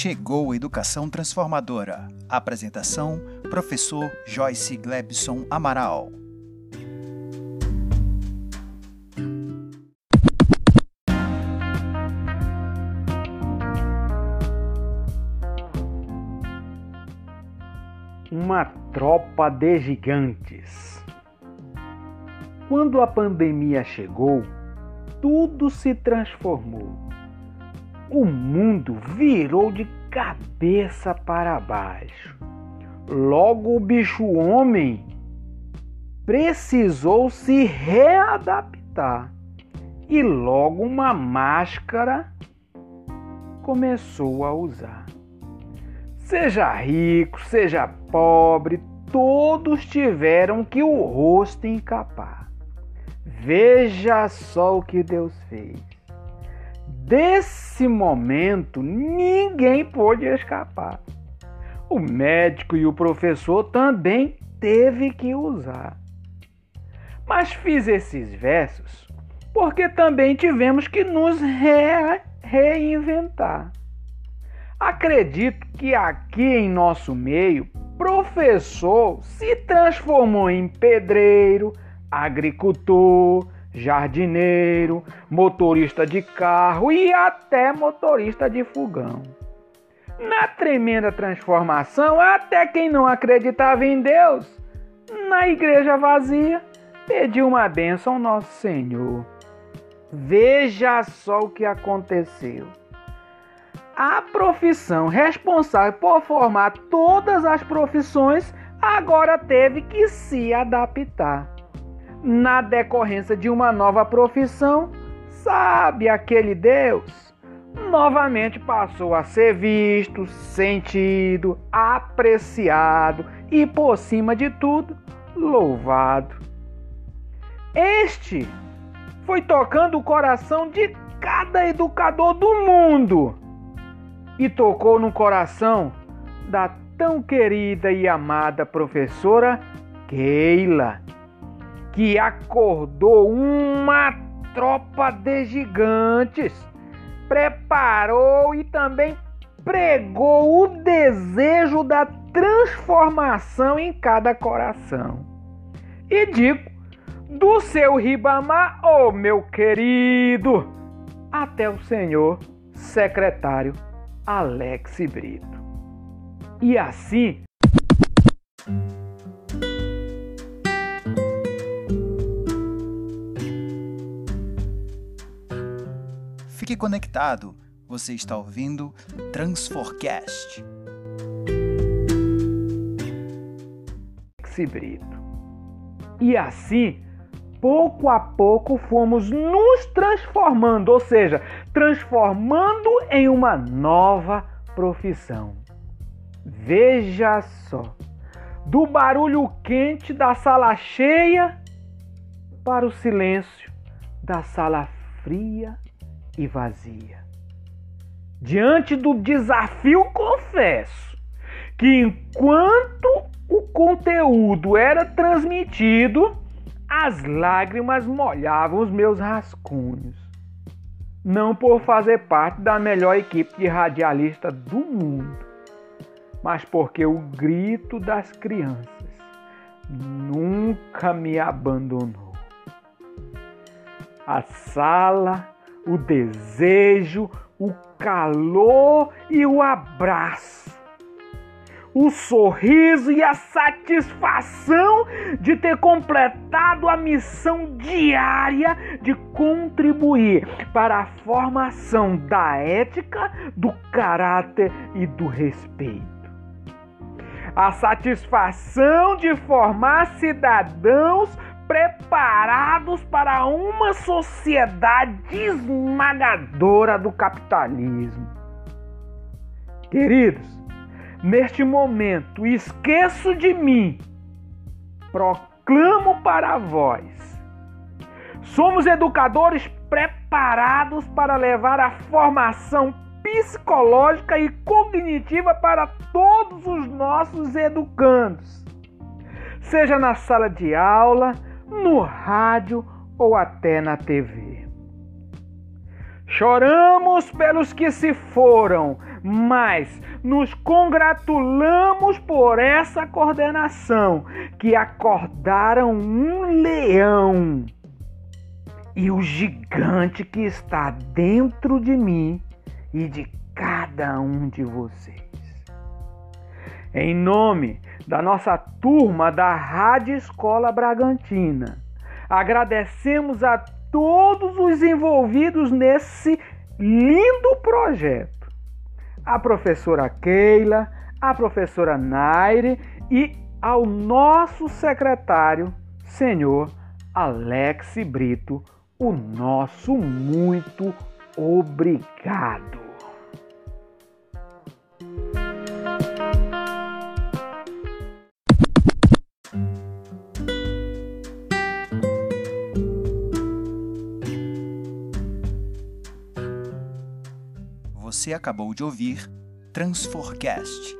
Chegou Educação Transformadora. Apresentação: Professor Joyce Glebson Amaral. Uma tropa de gigantes. Quando a pandemia chegou, tudo se transformou o mundo virou de cabeça para baixo. Logo o bicho homem precisou se readaptar e logo uma máscara começou a usar. Seja rico, seja pobre, todos tiveram que o rosto encapar. Veja só o que Deus fez desse momento, ninguém pôde escapar. O médico e o professor também teve que usar. Mas fiz esses versos porque também tivemos que nos re reinventar. Acredito que aqui em nosso meio, professor se transformou em pedreiro, agricultor, jardineiro, motorista de carro e até motorista de fogão. Na tremenda transformação, até quem não acreditava em Deus, na igreja vazia, pediu uma bênção ao nosso Senhor. Veja só o que aconteceu. A profissão responsável por formar todas as profissões agora teve que se adaptar na decorrência de uma nova profissão, sabe aquele Deus? Novamente passou a ser visto, sentido, apreciado e, por cima de tudo, louvado. Este foi tocando o coração de cada educador do mundo e tocou no coração da tão querida e amada professora Keila que acordou uma tropa de gigantes, preparou e também pregou o desejo da transformação em cada coração. E digo, do seu Ribamar, oh meu querido, até o senhor secretário Alex Brito. E assim Fique conectado, você está ouvindo Transforcast. Brito. E assim, pouco a pouco fomos nos transformando, ou seja, transformando em uma nova profissão. Veja só, do barulho quente da sala cheia para o silêncio da sala fria e vazia. Diante do desafio, confesso que enquanto o conteúdo era transmitido, as lágrimas molhavam os meus rascunhos. Não por fazer parte da melhor equipe de radialista do mundo, mas porque o grito das crianças nunca me abandonou. A sala o desejo, o calor e o abraço. O sorriso e a satisfação de ter completado a missão diária de contribuir para a formação da ética, do caráter e do respeito a satisfação de formar cidadãos preparados para uma sociedade esmagadora do capitalismo. Queridos, neste momento, esqueço de mim, proclamo para vós. Somos educadores preparados para levar a formação psicológica e cognitiva para todos os nossos educandos, seja na sala de aula, no rádio ou até na TV. Choramos pelos que se foram, mas nos congratulamos por essa coordenação que acordaram um leão. E o gigante que está dentro de mim e de cada um de vocês. Em nome da nossa turma da Rádio Escola Bragantina, agradecemos a todos os envolvidos nesse lindo projeto. A professora Keila, a professora Naire e ao nosso secretário, senhor Alex Brito, o nosso muito obrigado. Você acabou de ouvir Transforcast